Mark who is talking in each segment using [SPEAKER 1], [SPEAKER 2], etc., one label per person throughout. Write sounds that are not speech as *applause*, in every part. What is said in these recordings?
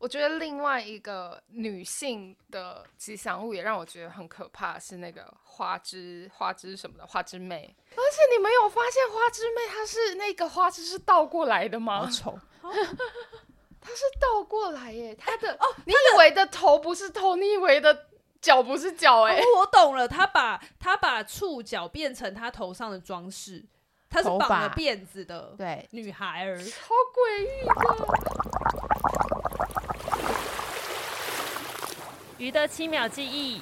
[SPEAKER 1] 我觉得另外一个女性的吉祥物也让我觉得很可怕，是那个花枝花枝什么的花枝妹。而且你没有发现花枝妹她是那个花枝是倒过来的吗？
[SPEAKER 2] 好丑，*laughs*
[SPEAKER 1] 她是倒过来耶，她的哦，你以为的头不是头，你以为的脚不是脚哎、
[SPEAKER 2] 哦，我懂了，她把她把触角变成她头上的装饰，她是绑了辫子的对女孩儿，
[SPEAKER 1] 好诡异的。
[SPEAKER 3] 鱼的七秒记忆，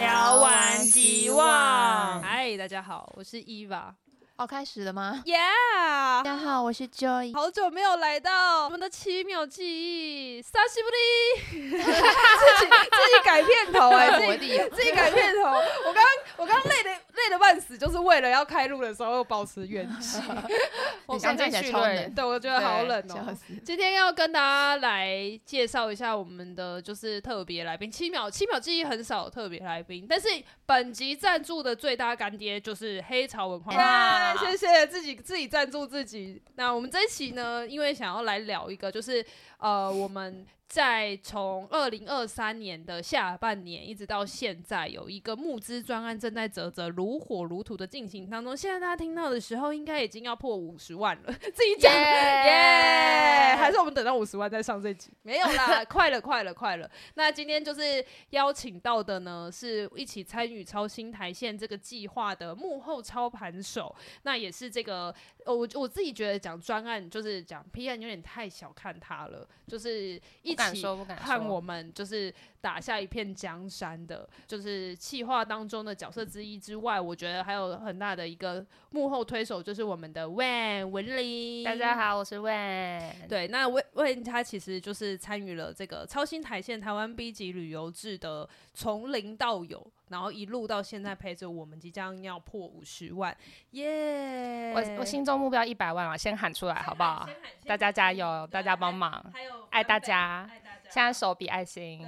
[SPEAKER 3] 聊完即忘。
[SPEAKER 2] 嗨，大家好，我是伊娃。
[SPEAKER 4] 哦，开始了吗
[SPEAKER 2] ？Yeah，
[SPEAKER 4] 大家好，我是 Joy。
[SPEAKER 2] 好久没有来到我们的七秒记忆，沙西布利，*laughs* 自己自己改片头哎、欸，自己 *laughs* 自己改片头。我刚刚我刚刚累的累的半死，就是为了要开路的时候保持元气。*laughs*
[SPEAKER 4] 我刚刚在超冷，
[SPEAKER 2] 对，我觉得好冷哦、喔。今天要跟大家来介绍一下我们的就是特别来宾，七秒七秒记忆很少特别来宾，但是本集赞助的最大干爹就是黑潮文化。*laughs* Yeah! 谢谢自己自己赞助自己。那我们这一期呢，因为想要来聊一个，就是呃，我们。在从二零二三年的下半年一直到现在，有一个募资专案正在啧啧如火如荼的进行当中。现在大家听到的时候，应该已经要破五十万了。自己讲，耶！还是我们等到五十万再上这集？没有啦，*laughs* 快了，快了，快了。那今天就是邀请到的呢，是一起参与超新台线这个计划的幕后操盘手。那也是这个，我我自己觉得讲专案就是讲 P 案有点太小看他了，就是一。
[SPEAKER 1] 不敢说，不敢说。
[SPEAKER 2] 看我们就是打下一片江山的，就是企划当中的角色之一之外，我觉得还有很大的一个幕后推手，就是我们的 Wen 文林。
[SPEAKER 1] 大家好，我是 Wen。
[SPEAKER 2] 对，那 Wen Wen 他其实就是参与了这个超新台线台湾 B 级旅游制的从零到有，然后一路到现在陪着我们，即将要破五十万，耶、yeah！
[SPEAKER 1] 我我心中目标一百万啊，先喊出来好不好？大家加油，大家帮忙，还有爱大家。现在手比爱心，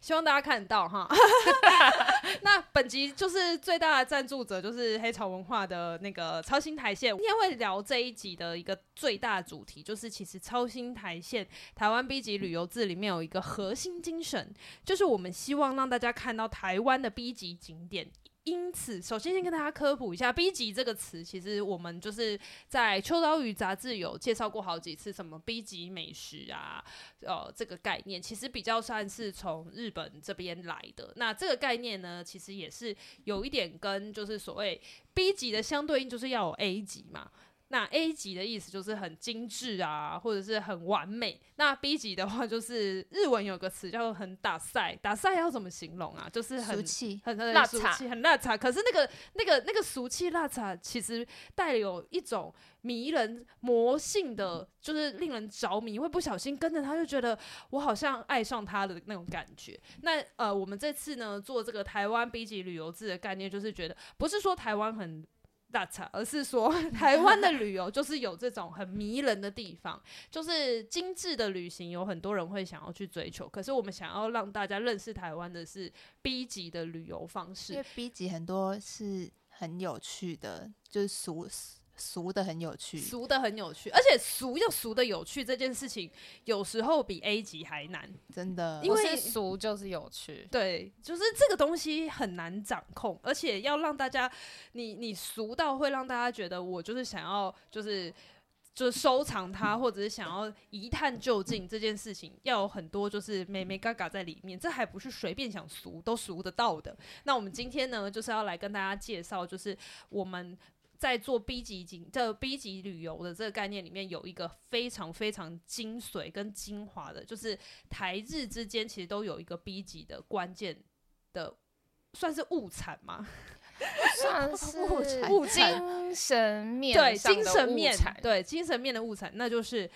[SPEAKER 2] 希望大家看得到哈。*laughs* 那本集就是最大的赞助者，就是黑潮文化的那个超新台线。今天会聊这一集的一个最大主题，就是其实超新台线台湾 B 级旅游志里面有一个核心精神，就是我们希望让大家看到台湾的 B 级景点。因此，首先先跟大家科普一下 “B 级”这个词，其实我们就是在秋刀鱼杂志有介绍过好几次，什么 “B 级美食”啊，呃，这个概念其实比较算是从日本这边来的。那这个概念呢，其实也是有一点跟就是所谓 “B 级”的相对应，就是要有 A 级嘛。那 A 级的意思就是很精致啊，或者是很完美。那 B 级的话，就是日文有个词叫做很打赛，打赛要怎么形容啊？就是很
[SPEAKER 4] 俗气、
[SPEAKER 2] 很很俗气、很辣茶。可是那个、那个、那个俗气辣茶，其实带有一种迷人魔性的，就是令人着迷，会不小心跟着他，就觉得我好像爱上他的那种感觉。那呃，我们这次呢做这个台湾 B 级旅游志的概念，就是觉得不是说台湾很。大差，而是说 *laughs* 台湾的旅游就是有这种很迷人的地方，*laughs* 就是精致的旅行，有很多人会想要去追求。可是我们想要让大家认识台湾的是 B 级的旅游方式，
[SPEAKER 4] 因为 B 级很多是很有趣的，就是俗。俗的很有趣，
[SPEAKER 2] 俗的很有趣，而且俗又俗的有趣这件事情，有时候比 A 级还难，
[SPEAKER 4] 真的。
[SPEAKER 1] 因为俗就是有趣，
[SPEAKER 2] 对，就是这个东西很难掌控，而且要让大家，你你俗到会让大家觉得我就是想要，就是就是收藏它，或者是想要一探究竟这件事情，要有很多就是美美嘎嘎在里面，这还不是随便想俗都俗得到的。那我们今天呢，就是要来跟大家介绍，就是我们。在做 B 级景，这 B 级旅游的这个概念里面，有一个非常非常精髓跟精华的，就是台日之间其实都有一个 B 级的关键的，算是物产吗？
[SPEAKER 1] 算 *laughs* 是物产，物精神面对精神面
[SPEAKER 2] 对精神面的物产，那就是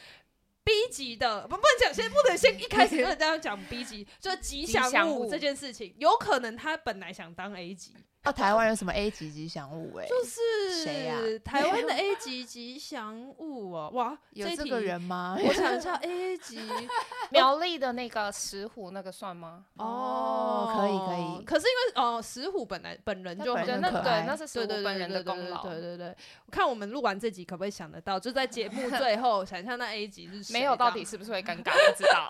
[SPEAKER 2] B 级的。不不能讲，先不能先一开始跟大家讲 B 级，就吉祥物这件事情，有可能他本来想当 A 级。
[SPEAKER 4] 哦，台湾有什么 A 级吉祥物？哎，
[SPEAKER 2] 就是
[SPEAKER 4] 谁呀？
[SPEAKER 2] 台湾的 A 级吉祥物哦，哇，
[SPEAKER 4] 有这个人吗？
[SPEAKER 2] 我想一下，A *laughs* 级 *laughs*
[SPEAKER 1] 苗栗的那个石虎那个算吗？
[SPEAKER 4] 哦，可以可以。
[SPEAKER 2] 可是因为哦，石虎本来本人就很可爱，
[SPEAKER 1] 那是石虎本人的功劳。
[SPEAKER 2] 对对对，我看我们录完这集可不可以想得到？就在节目 *laughs* 最后想象那 A 级是谁？
[SPEAKER 1] 没有，到底是不是会尴尬？不知道。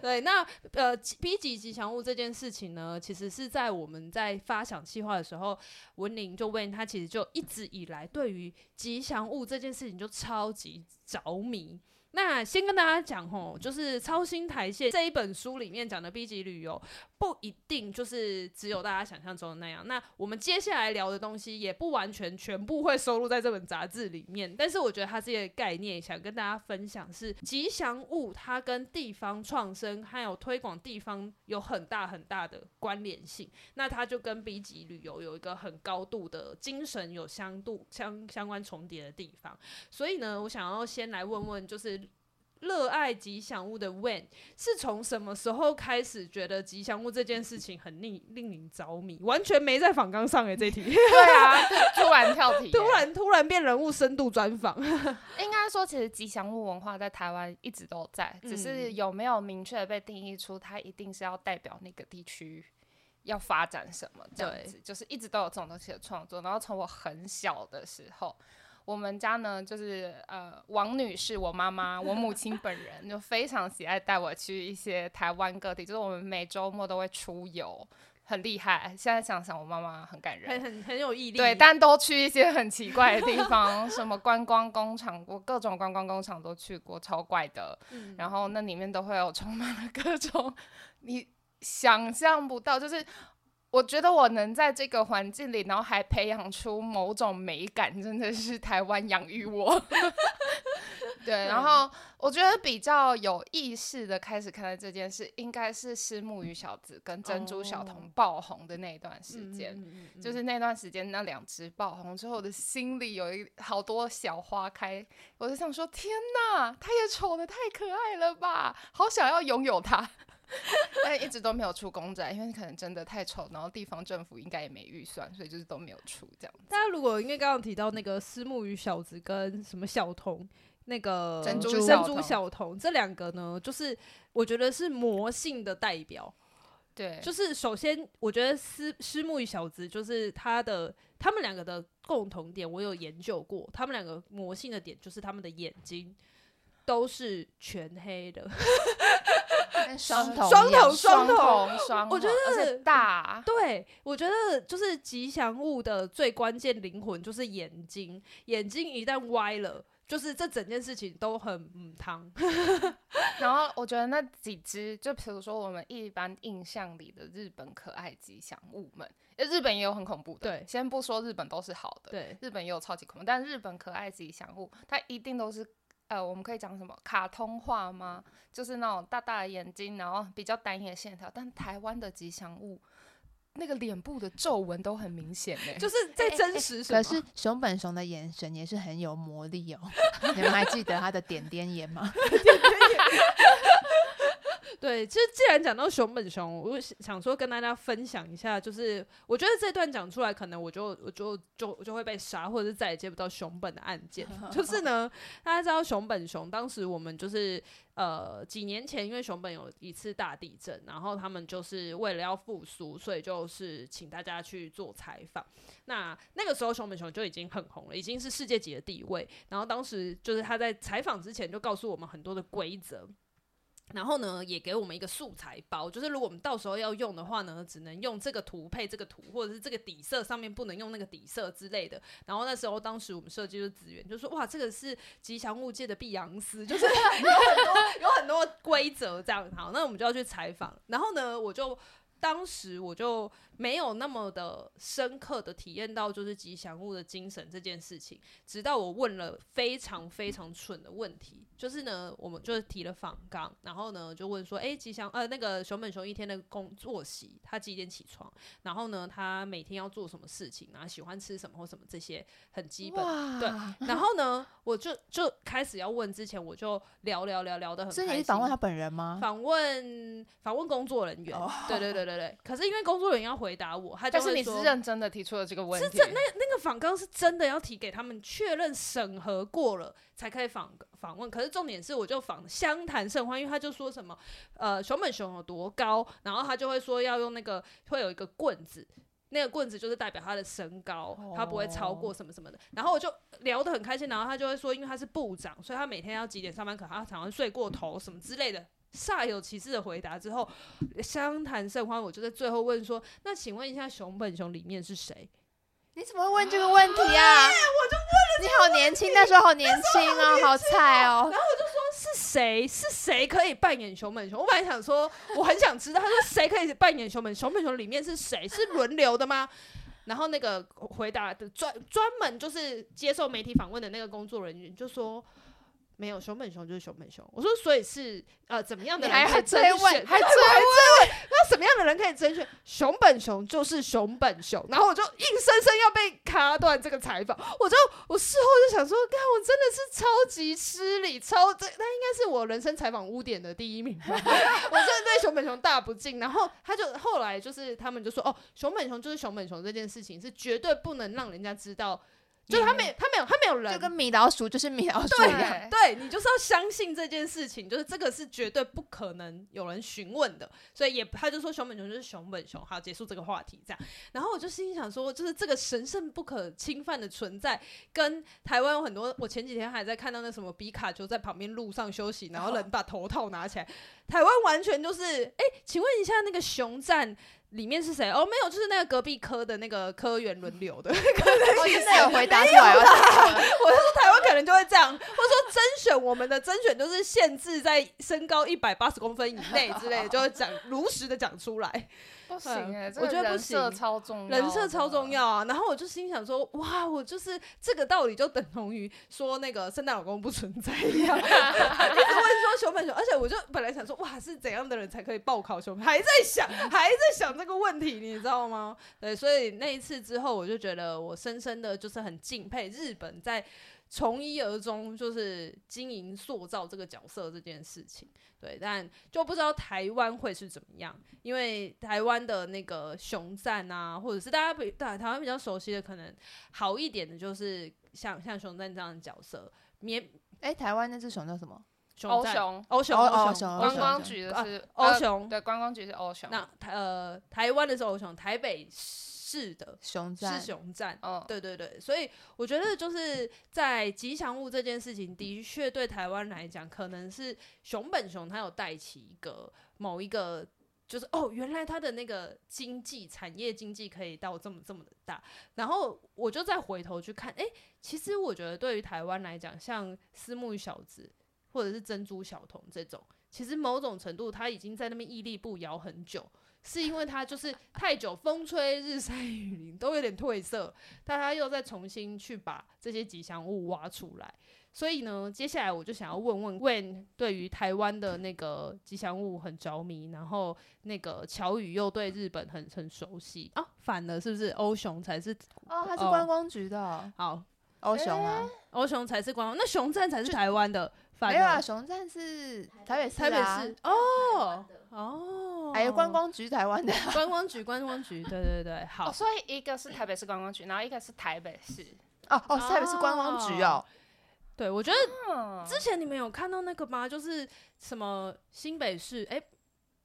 [SPEAKER 2] 对，那呃 B 级吉祥物这件事情呢，其实是在我们在发想计划的时候，文玲就问他，其实就一直以来对于吉祥物这件事情就超级着迷。那先跟大家讲吼，就是《超星台线》这一本书里面讲的 B 级旅游，不一定就是只有大家想象中的那样。那我们接下来聊的东西，也不完全全部会收录在这本杂志里面。但是我觉得它这个概念，想跟大家分享是吉祥物，它跟地方创生还有推广地方有很大很大的关联性。那它就跟 B 级旅游有一个很高度的精神有相度相相关重叠的地方。所以呢，我想要先来问问，就是。热爱吉祥物的 When 是从什么时候开始觉得吉祥物这件事情很令令你着迷？完全没在访纲上诶，这题。*laughs*
[SPEAKER 1] 对啊，突然跳题，
[SPEAKER 2] 突然突然变人物深度专访。*laughs*
[SPEAKER 1] 应该说，其实吉祥物文化在台湾一直都在，只是有没有明确被定义出它一定是要代表那个地区要发展什么这样子，对就是一直都有这种东西的创作。然后从我很小的时候。我们家呢，就是呃，王女士，我妈妈，我母亲本人就非常喜爱带我去一些台湾各地，就是我们每周末都会出游，很厉害。现在想想，我妈妈很感人，
[SPEAKER 2] 很很很有毅力。
[SPEAKER 1] 对，但都去一些很奇怪的地方，什么观光工厂，我各种观光工厂都去过，超怪的。嗯、然后那里面都会有充满了各种 *laughs* 你想象不到，就是。我觉得我能在这个环境里，然后还培养出某种美感，真的是台湾养育我。*laughs* 对，然后我觉得比较有意识的开始看待这件事，应该是虱目鱼小子跟珍珠小童爆红的那一段时间，哦、就是那段时间那两只爆红之后，我的心里有一好多小花开，我就想说：天哪，它也丑的太可爱了吧，好想要拥有它。*laughs* 但一直都没有出公仔，因为可能真的太丑，然后地方政府应该也没预算，所以就是都没有出这样子。
[SPEAKER 2] 大家如果因为刚刚提到那个虱目鱼小子跟什么小童，那个
[SPEAKER 1] 珍珠
[SPEAKER 2] 珍珠小童这两个呢，就是我觉得是魔性的代表。
[SPEAKER 1] 对，
[SPEAKER 2] 就是首先我觉得虱虱目鱼小子就是他的他们两个的共同点，我有研究过，他们两个魔性的点就是他们的眼睛都是全黑的。*laughs*
[SPEAKER 4] 双头，
[SPEAKER 2] 双头，
[SPEAKER 1] 双头，双，
[SPEAKER 2] 我觉得
[SPEAKER 1] 大。
[SPEAKER 2] 对，我觉得就是吉祥物的最关键灵魂就是眼睛，眼睛一旦歪了，就是这整件事情都很母汤。*laughs*
[SPEAKER 1] 然后我觉得那几只，就比如说我们一般印象里的日本可爱吉祥物们，日本也有很恐怖的。
[SPEAKER 2] 对，
[SPEAKER 1] 先不说日本都是好的，
[SPEAKER 2] 对，
[SPEAKER 1] 日本也有超级恐怖，但日本可爱吉祥物，它一定都是。呃，我们可以讲什么卡通画吗？就是那种大大的眼睛，然后比较单一的线条。但台湾的吉祥物，那个脸部的皱纹都很明显呢，*laughs*
[SPEAKER 2] 就是在真实。*laughs*
[SPEAKER 4] 可是熊本熊的眼神也是很有魔力哦。*laughs* 你们还记得他的点点眼吗？
[SPEAKER 2] 对，其实既然讲到熊本熊，我想说跟大家分享一下，就是我觉得这段讲出来，可能我就我就就就会被杀，或者是再也接不到熊本的案件。*laughs* 就是呢，大家知道熊本熊，当时我们就是呃几年前，因为熊本有一次大地震，然后他们就是为了要复苏，所以就是请大家去做采访。那那个时候熊本熊就已经很红了，已经是世界级的地位。然后当时就是他在采访之前就告诉我们很多的规则。然后呢，也给我们一个素材包，就是如果我们到时候要用的话呢，只能用这个图配这个图，或者是这个底色上面不能用那个底色之类的。然后那时候，当时我们设计的资源就说，哇，这个是吉祥物界的碧昂斯，就是 *laughs* 有很多有很多规则这样。好，那我们就要去采访。然后呢，我就。当时我就没有那么的深刻的体验到就是吉祥物的精神这件事情，直到我问了非常非常蠢的问题，就是呢，我们就是提了访纲，然后呢就问说，哎，吉祥呃那个熊本熊一天的工作息，他几点起床？然后呢，他每天要做什么事情？然后喜欢吃什么或什么这些很基本。对，然后呢，我就就开始要问之前，我就聊聊聊聊的很开心。
[SPEAKER 4] 是你访问他本人吗？
[SPEAKER 2] 访问访问工作人员。哦、对对对对。对对。可是因为工作人员要回答我，他就
[SPEAKER 1] 是你是认真的提出了这个问题，
[SPEAKER 2] 是真那那个访纲是真的要提给他们确认审核过了才可以访访问。可是重点是，我就访相谈甚欢，因为他就说什么呃熊本熊有多高，然后他就会说要用那个会有一个棍子。那个棍子就是代表他的身高，他不会超过什么什么的。然后我就聊得很开心，然后他就会说，因为他是部长，所以他每天要几点上班，可他常常睡过头什么之类的，煞有其事的回答之后，相谈甚欢。我就在最后问说，那请问一下，熊本熊里面是谁？
[SPEAKER 4] 你怎么会问这个问题啊？我就问了，你好年轻，那时候好年轻哦，好菜哦。
[SPEAKER 2] 然后我就说。是谁？是谁可以扮演熊本熊？我本来想说，我很想知道。他说谁可以扮演熊本熊？本熊里面是谁？是轮流的吗？然后那个回答的专专门就是接受媒体访问的那个工作人员就说。没有熊本熊就是熊本熊，我说所以是呃怎么样的人可以追问，还追问，那什么样的人可以甄选？熊本熊就是熊本熊，然后我就硬生生要被卡断这个采访，我就我事后就想说，看我真的是超级失礼，超这那应该是我人生采访污点的第一名吧，*laughs* 我真的对熊本熊大不敬。然后他就后来就是他们就说哦，熊本熊就是熊本熊这件事情是绝对不能让人家知道。就他没，他没有，他没有人，
[SPEAKER 4] 就跟米老鼠就是米老鼠
[SPEAKER 2] 一样。对，你就是要相信这件事情，就是这个是绝对不可能有人询问的。所以也，他就说熊本熊就是熊本熊。好，结束这个话题，这样。然后我就心想说，就是这个神圣不可侵犯的存在，跟台湾有很多。我前几天还在看到那什么比卡丘在旁边路上休息，然后人把头套拿起来，台湾完全就是，哎，请问一下那个熊赞。里面是谁？哦，没有，就是那个隔壁科的那个科员轮流的。*laughs*
[SPEAKER 4] 我现在有回答出来了。我
[SPEAKER 2] 就 *laughs* 说台湾可能就会这样，或者说甄选我们的甄选就是限制在身高一百八十公分以内之类的，就会讲如实的讲出来。
[SPEAKER 1] 不行哎、欸，
[SPEAKER 2] 我觉得不行，
[SPEAKER 1] 人设超重要，
[SPEAKER 2] 人设超重要啊！然后我就心想说，哇，我就是这个道理就等同于说那个圣诞老公不存在一样。*laughs* 一直问说熊本熊，而且我就本来想说，哇，是怎样的人才可以报考熊本？还在想，还在想这个问题，你知道吗？对，所以那一次之后，我就觉得我深深的就是很敬佩日本在。从一而终，就是经营塑造这个角色这件事情，对，但就不知道台湾会是怎么样，因为台湾的那个熊赞啊，或者是大家比大台湾比较熟悉的，可能好一点的，就是像像熊赞这样的角色。棉，哎、欸，
[SPEAKER 4] 台湾那只熊叫什么？
[SPEAKER 1] 欧熊，
[SPEAKER 2] 欧熊，
[SPEAKER 4] 欧熊，
[SPEAKER 1] 观光局的是
[SPEAKER 2] 欧熊、
[SPEAKER 1] 呃，对，观光局是欧熊。
[SPEAKER 2] 那台呃，台湾的是欧熊，台北是的
[SPEAKER 4] 熊赞
[SPEAKER 2] 是熊战，哦，对对对，所以我觉得就是在吉祥物这件事情，的确对台湾来讲，可能是熊本熊它有带起一个某一个，就是哦，原来它的那个经济产业经济可以到这么这么的大，然后我就再回头去看，哎，其实我觉得对于台湾来讲，像私募小子或者是珍珠小童这种，其实某种程度它已经在那边屹立不摇很久。是因为它就是太久风吹日晒雨淋都有点褪色，但他又再重新去把这些吉祥物挖出来，所以呢，接下来我就想要问问 Wen 对于台湾的那个吉祥物很着迷，然后那个乔宇又对日本很很熟悉啊，反了是不是？欧熊才是
[SPEAKER 4] 哦，他是观光局的，哦，
[SPEAKER 2] 好，
[SPEAKER 4] 欧熊啊，
[SPEAKER 2] 欧熊才是观光，那熊赞才是台湾的。
[SPEAKER 4] 没有啊，熊赞是台北市，
[SPEAKER 2] 台北市哦哦，
[SPEAKER 4] 还有观光局台湾的。*laughs*
[SPEAKER 2] 观光局，观光局，对对对，*laughs* 好，
[SPEAKER 1] 所以一个是台北市观光局，然后一个是台北市，
[SPEAKER 4] 哦哦，台北市观光局哦，
[SPEAKER 2] 对，我觉得之前你们有看到那个吗？就是什么新北市，哎，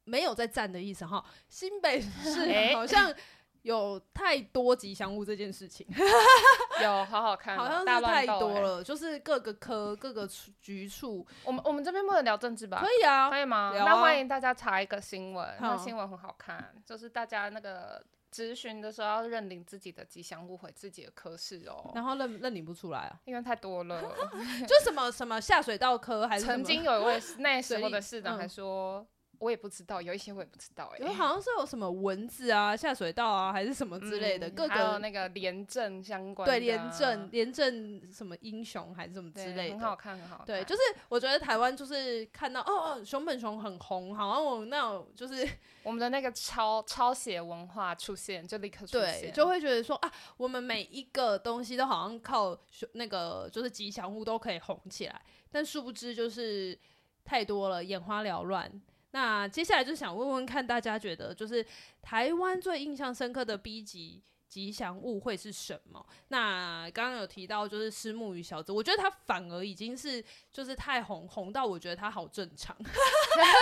[SPEAKER 2] 没有在站的意思哈，新北市好像。有太多吉祥物这件事情，*laughs*
[SPEAKER 1] 有好好看，
[SPEAKER 2] 好像是太多了，就是各个科、各个局处。
[SPEAKER 1] 我们我们这边不能聊政治吧？
[SPEAKER 2] 可以啊，
[SPEAKER 1] 可以吗？啊、那欢迎大家查一个新闻，那新闻很好看，就是大家那个咨询的时候要认领自己的吉祥物回自己的科室哦，
[SPEAKER 2] 然后认认领不出来啊，
[SPEAKER 1] 因为太多了，*laughs*
[SPEAKER 2] 就什么什么下水道科还是
[SPEAKER 1] 曾经有一位那时候的市长还说。我也不知道，有一些我也不知道哎、欸，
[SPEAKER 2] 好像是有什么蚊子啊、下水道啊，还是什么之类的，嗯、各个
[SPEAKER 1] 还有那个廉政相关的、啊，
[SPEAKER 2] 对廉政廉政什么英雄还是什么之类的，
[SPEAKER 1] 很好看，很好看。
[SPEAKER 2] 对，就是我觉得台湾就是看到哦哦，熊本熊很红，好像我们那种就是 *laughs*
[SPEAKER 1] 我们的那个抄抄写文化出现，就立刻出现，
[SPEAKER 2] 对，就会觉得说啊，我们每一个东西都好像靠那个就是吉祥物都可以红起来，但殊不知就是太多了，眼花缭乱。那接下来就想问问看大家觉得，就是台湾最印象深刻的 B 级吉祥物会是什么？那刚刚有提到就是虱目鱼小子，我觉得他反而已经是就是太红红到我觉得他好正常，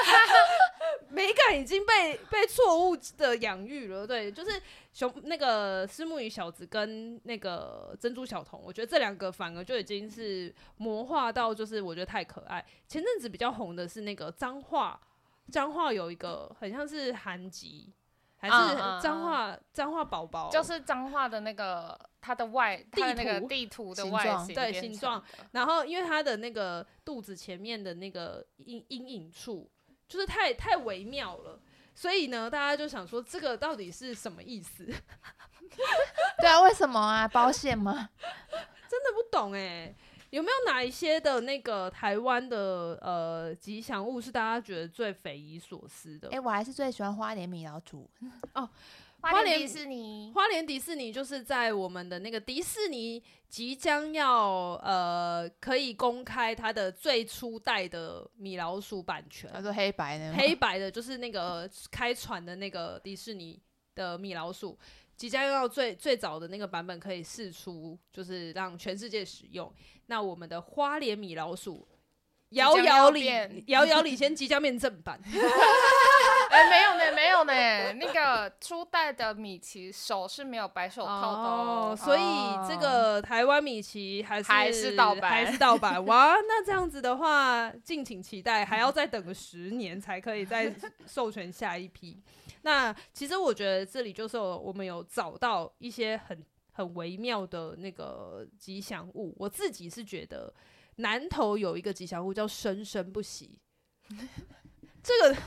[SPEAKER 2] *laughs* 美感已经被被错误的养育了。对，就是熊那个虱目鱼小子跟那个珍珠小童，我觉得这两个反而就已经是魔化到就是我觉得太可爱。前阵子比较红的是那个脏话。彰化有一个很像是韩籍，还是彰化彰化宝宝，
[SPEAKER 1] 就是彰化的那个它的外地图地图的外形
[SPEAKER 2] 对形状，然后因为它的那个肚子前面的那个阴阴影处就是太太微妙了，所以呢，大家就想说这个到底是什么意思？*laughs*
[SPEAKER 4] 对啊，为什么啊？保险吗？
[SPEAKER 2] 真的不懂哎、欸。有没有哪一些的那个台湾的呃吉祥物是大家觉得最匪夷所思的？
[SPEAKER 4] 哎、欸，我还是最喜欢花莲米老鼠
[SPEAKER 2] 哦。*laughs*
[SPEAKER 1] 花莲迪士尼，
[SPEAKER 2] 花莲迪士尼就是在我们的那个迪士尼即将要呃可以公开它的最初代的米老鼠版权。
[SPEAKER 4] 它说黑白的，
[SPEAKER 2] 黑白的，就是那个开船的那个迪士尼的米老鼠。即将要最最早的那个版本可以试出，就是让全世界使用。那我们的花莲米老鼠，遥遥领遥遥领先即将变正版。*laughs*
[SPEAKER 1] 哎、欸，没有呢，没有呢。那个初代的米奇手是没有白手套的哦，
[SPEAKER 2] 哦，所以这个台湾米奇还是
[SPEAKER 1] 还是盗版，
[SPEAKER 2] 还是盗版。哇，那这样子的话，敬请期待，还要再等个十年才可以再授权下一批。那其实我觉得这里就是我们有找到一些很很微妙的那个吉祥物。我自己是觉得南投有一个吉祥物叫生生不息，*laughs* 这个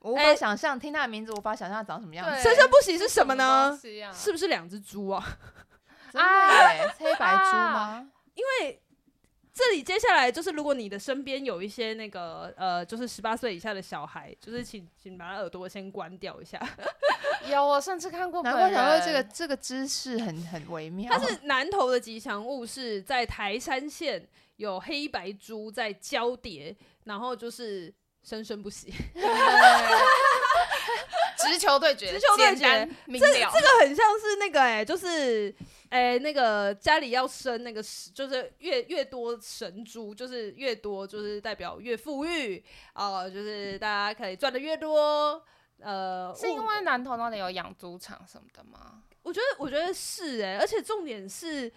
[SPEAKER 4] 我无法想象，欸、听他的名字无法想象长什么样子。
[SPEAKER 2] 生生不息是什么呢？是，啊、是不是两只猪啊？*laughs*
[SPEAKER 4] 真的，黑白猪吗？
[SPEAKER 2] 啊、因为。这里接下来就是，如果你的身边有一些那个呃，就是十八岁以下的小孩，就是请请把他耳朵先关掉一下。
[SPEAKER 1] 有，我甚至看过。
[SPEAKER 4] 难怪想说这个这个姿势很很微妙。
[SPEAKER 2] 它是南投的吉祥物，是在台山县有黑白猪在交叠，然后就是生生不息。*laughs*
[SPEAKER 1] 直球对决，
[SPEAKER 2] 直球对决，这这个很像是那个哎、欸，就是。哎、欸，那个家里要生那个，就是越越多神猪，就是越多，就是代表越富裕哦，就是大家可以赚的越多。呃，
[SPEAKER 1] 是因为南投那里有养猪场什么的吗？
[SPEAKER 2] 我觉得，我觉得是哎、欸，而且重点是，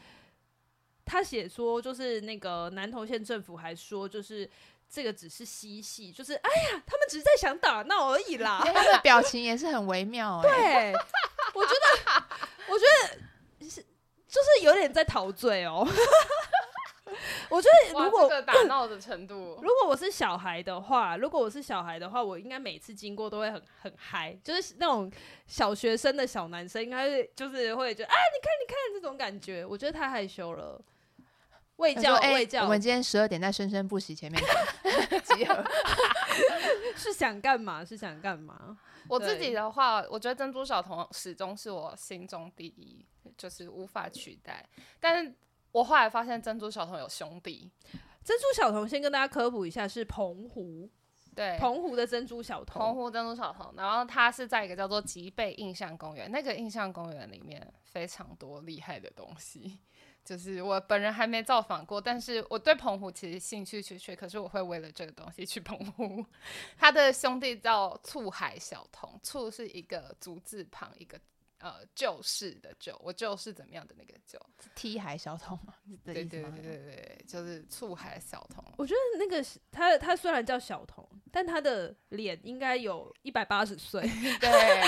[SPEAKER 2] 他写说，就是那个南投县政府还说，就是这个只是嬉戏，就是哎呀，他们只是在想打闹而已啦。
[SPEAKER 4] 他的表情也是很微妙、*laughs* 欸，
[SPEAKER 2] 对，我觉得，我觉得是。就是有点在陶醉哦，*laughs* 我觉得如果、
[SPEAKER 1] 这个、打闹的程度，
[SPEAKER 2] 如果我是小孩的话，如果我是小孩的话，我应该每次经过都会很很嗨，就是那种小学生的小男生，应该是就是会觉得啊，你看你看这种感觉，我觉得太害羞了。卫教卫教，
[SPEAKER 4] 我们今天十二点在生生不息前面 *laughs* 集合，*laughs*
[SPEAKER 2] 是想干嘛？是想干嘛？
[SPEAKER 1] 我自己的话，我觉得珍珠小童始终是我心中第一。就是无法取代，但是我后来发现珍珠小童有兄弟。
[SPEAKER 2] 珍珠小童先跟大家科普一下，是澎湖，
[SPEAKER 1] 对，
[SPEAKER 2] 澎湖的珍珠小童，
[SPEAKER 1] 澎湖珍珠小童。然后它是在一个叫做吉贝印象公园，那个印象公园里面非常多厉害的东西。就是我本人还没造访过，但是我对澎湖其实兴趣缺缺，可是我会为了这个东西去澎湖。*laughs* 他的兄弟叫醋海小童，醋是一个足字旁一个。呃，就是的，就我就是怎么样的那个就
[SPEAKER 4] 踢海小童嘛，
[SPEAKER 1] 对对对对对，就是醋海小童。
[SPEAKER 2] 我觉得那个他他虽然叫小童，但他的脸应该有一百八十岁。*laughs*
[SPEAKER 1] 对，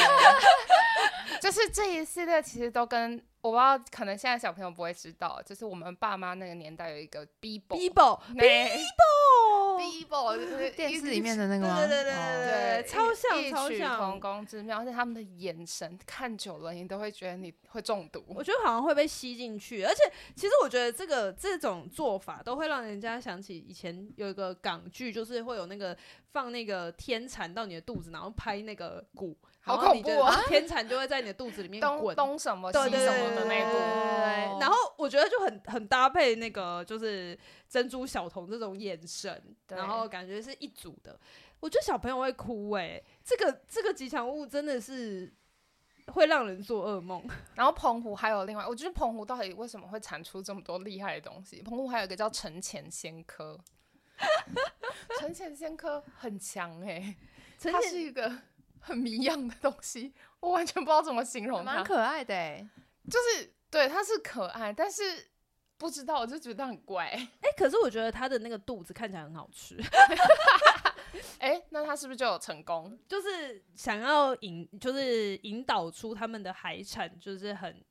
[SPEAKER 1] *laughs* 就是这一系列其实都跟。我不知道，可能现在小朋友不会知道，就是我们爸妈那个年代有一个 Bibo，Bibo，Bibo，*laughs* 就是
[SPEAKER 4] 电视里面的那个吗？
[SPEAKER 2] 对对对对对，超像超像，异曲
[SPEAKER 1] 同工之妙。而且他们的眼神看久了，你都会觉得你会中毒。
[SPEAKER 2] 我觉得好像会被吸进去，而且其实我觉得这个这种做法都会让人家想起以前有一个港剧，就是会有那个放那个天蚕到你的肚子，然后拍那个鼓。
[SPEAKER 1] 好恐怖啊！
[SPEAKER 2] 天蚕就会在你的肚子里面滚，
[SPEAKER 1] 东什么西什么的那部。
[SPEAKER 2] 然后我觉得就很很搭配那个就是珍珠小童这种眼神，然后感觉是一组的。我觉得小朋友会哭哎、欸，这个这个吉祥物真的是会让人做噩梦。*laughs*
[SPEAKER 1] 然后澎湖还有另外，我觉得澎湖到底为什么会产出这么多厉害的东西？澎湖还有一个叫沉潜仙科，*laughs* 沉潜仙科很强哎、欸，*laughs* 它是一个很迷样的东西，我完全不知道怎么形容它，
[SPEAKER 4] 蛮可爱的哎、欸，
[SPEAKER 1] 就是对它是可爱，但是。不知道，我就觉得很怪。哎、
[SPEAKER 2] 欸，可是我觉得他的那个肚子看起来很好吃。*laughs*
[SPEAKER 1] 哎、欸，那他是不是就有成功？
[SPEAKER 2] 就是想要引，就是引导出他们的海产，就是很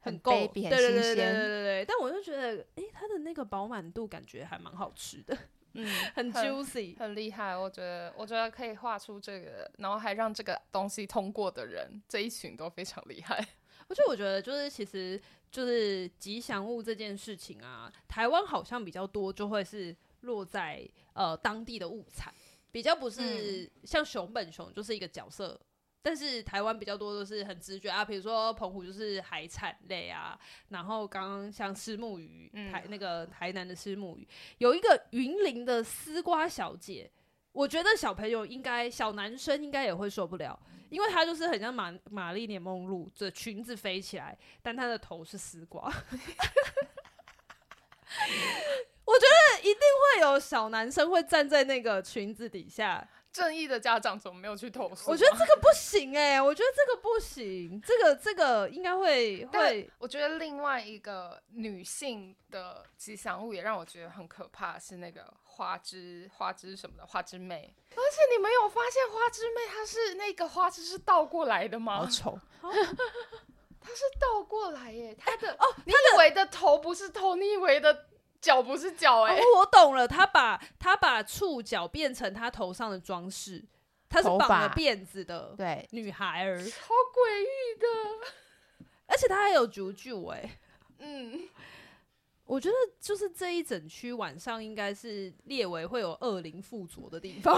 [SPEAKER 2] 很够，对对对对对对对。但我就觉得，哎、欸，它的那个饱满度感觉还蛮好吃的，嗯，*laughs* 很 juicy，
[SPEAKER 1] 很厉害。我觉得，我觉得可以画出这个，然后还让这个东西通过的人，这一群都非常厉害。
[SPEAKER 2] 而且我觉得，就是其实。就是吉祥物这件事情啊，台湾好像比较多，就会是落在呃当地的物产，比较不是像熊本熊就是一个角色，嗯、但是台湾比较多都是很直觉啊，比如说澎湖就是海产类啊，然后刚刚像虱目鱼，嗯、台那个台南的虱目鱼，有一个云林的丝瓜小姐，我觉得小朋友应该小男生应该也会受不了。因为他就是很像玛玛丽莲梦露，这裙子飞起来，但他的头是丝瓜。*laughs* 我觉得一定会有小男生会站在那个裙子底下。
[SPEAKER 1] 正义的家长怎么没有去投诉？
[SPEAKER 2] 我觉得这个不行哎、欸，我觉得这个不行，这个这个应该会 *laughs* 会。
[SPEAKER 1] 我觉得另外一个女性的吉祥物也让我觉得很可怕，是那个花枝花枝什么的花枝妹。而且你没有发现花枝妹她是那个花枝是倒过来的吗？
[SPEAKER 4] 好丑，*laughs*
[SPEAKER 1] 她是倒过来耶，她的哦，你以为的头不是头，你以为的。脚不是脚哎、欸
[SPEAKER 2] 哦，我懂了，他把他把触角变成他头上的装饰，他是绑了辫子的，对，女孩儿，
[SPEAKER 1] 好诡异的，
[SPEAKER 2] 而且他还有啾啾哎，嗯，我觉得就是这一整区晚上应该是列为会有恶灵附着的地方，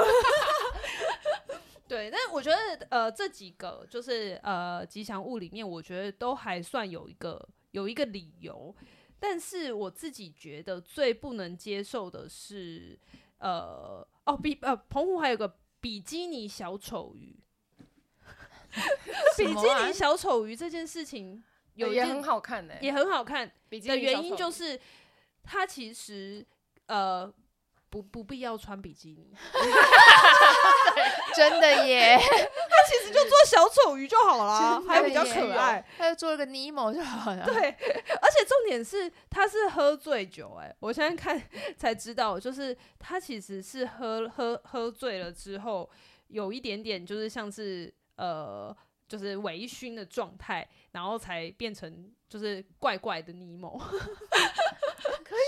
[SPEAKER 2] *laughs* 对，但我觉得呃这几个就是呃吉祥物里面，我觉得都还算有一个有一个理由。但是我自己觉得最不能接受的是，呃，哦，比呃，澎湖还有个比基尼小丑鱼，*laughs* *laughs* 比基尼小丑鱼这件事情有
[SPEAKER 1] 也很好看呢，
[SPEAKER 2] 也很好看的原因就是它其实呃。不不必要穿比基尼，*laughs*
[SPEAKER 4] 真的耶！*laughs* 他
[SPEAKER 2] 其实就做小丑鱼就好啦，还比较可爱。
[SPEAKER 4] 他就做了个尼莫就好了。
[SPEAKER 2] 对，而且重点是他是喝醉酒，哎，我现在看才知道，就是他其实是喝喝喝醉了之后，有一点点就是像是呃，就是微醺的状态，然后才变成就是怪怪的尼莫。*laughs*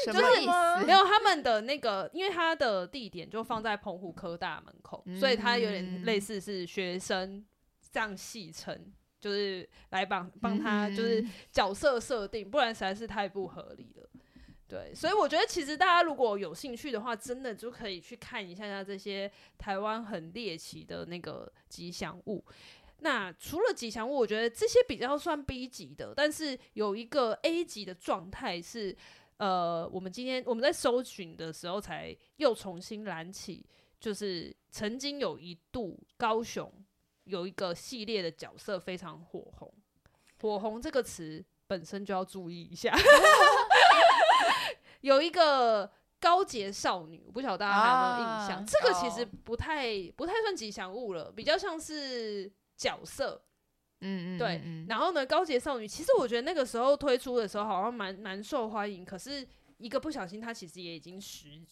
[SPEAKER 4] 什么意思？
[SPEAKER 2] 没有他们的那个，因为他的地点就放在澎湖科大门口，嗯、所以他有点类似是学生这样戏称，就是来帮帮他就是角色设定，不然实在是太不合理了。对，所以我觉得其实大家如果有兴趣的话，真的就可以去看一下下这些台湾很猎奇的那个吉祥物。那除了吉祥物，我觉得这些比较算 B 级的，但是有一个 A 级的状态是。呃，我们今天我们在搜寻的时候，才又重新燃起，就是曾经有一度高雄有一个系列的角色非常火红，火红这个词本身就要注意一下，*laughs* 有一个高洁少女，我不晓得大家还有没有印象？啊、这个其实不太不太算吉祥物了，比较像是角色。嗯嗯，对，然后呢，高洁少女，其实我觉得那个时候推出的时候好像蛮蛮受欢迎，可是一个不小心，它其实也已经十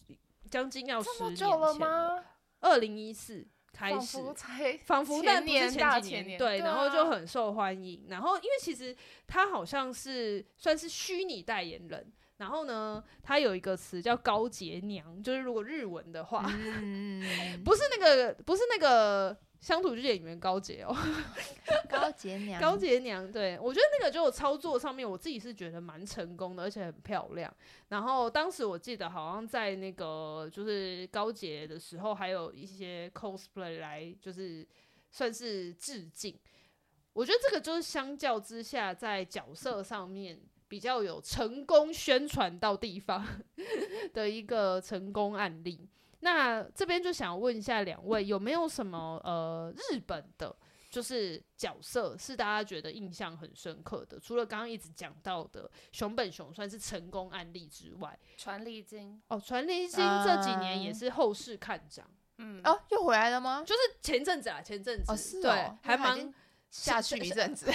[SPEAKER 2] 将近要十年前了吗？二零一四开始，仿佛才仿佛那不是前几年，前年对，然后就很受欢迎。然后因为其实他好像是算是虚拟代言人，然后呢，他有一个词叫高洁娘，就是如果日文的话，嗯、*laughs* 不是那个，不是那个。乡土剧演员高洁哦，*laughs*
[SPEAKER 4] 高洁娘，
[SPEAKER 2] 高洁娘，对，我觉得那个就操作上面，我自己是觉得蛮成功的，而且很漂亮。然后当时我记得好像在那个就是高洁的时候，还有一些 cosplay 来就是算是致敬。我觉得这个就是相较之下，在角色上面比较有成功宣传到地方的一个成功案例。那这边就想问一下两位，有没有什么呃日本的，就是角色是大家觉得印象很深刻的？除了刚刚一直讲到的熊本熊算是成功案例之外，
[SPEAKER 1] 传力金
[SPEAKER 2] 哦，传力金这几年也是后市看涨，
[SPEAKER 1] 嗯，
[SPEAKER 4] 哦，又回来了吗？
[SPEAKER 2] 就是前阵子啊，前阵子
[SPEAKER 4] 哦是哦
[SPEAKER 2] 对，还蛮
[SPEAKER 4] 下去一阵子。*laughs*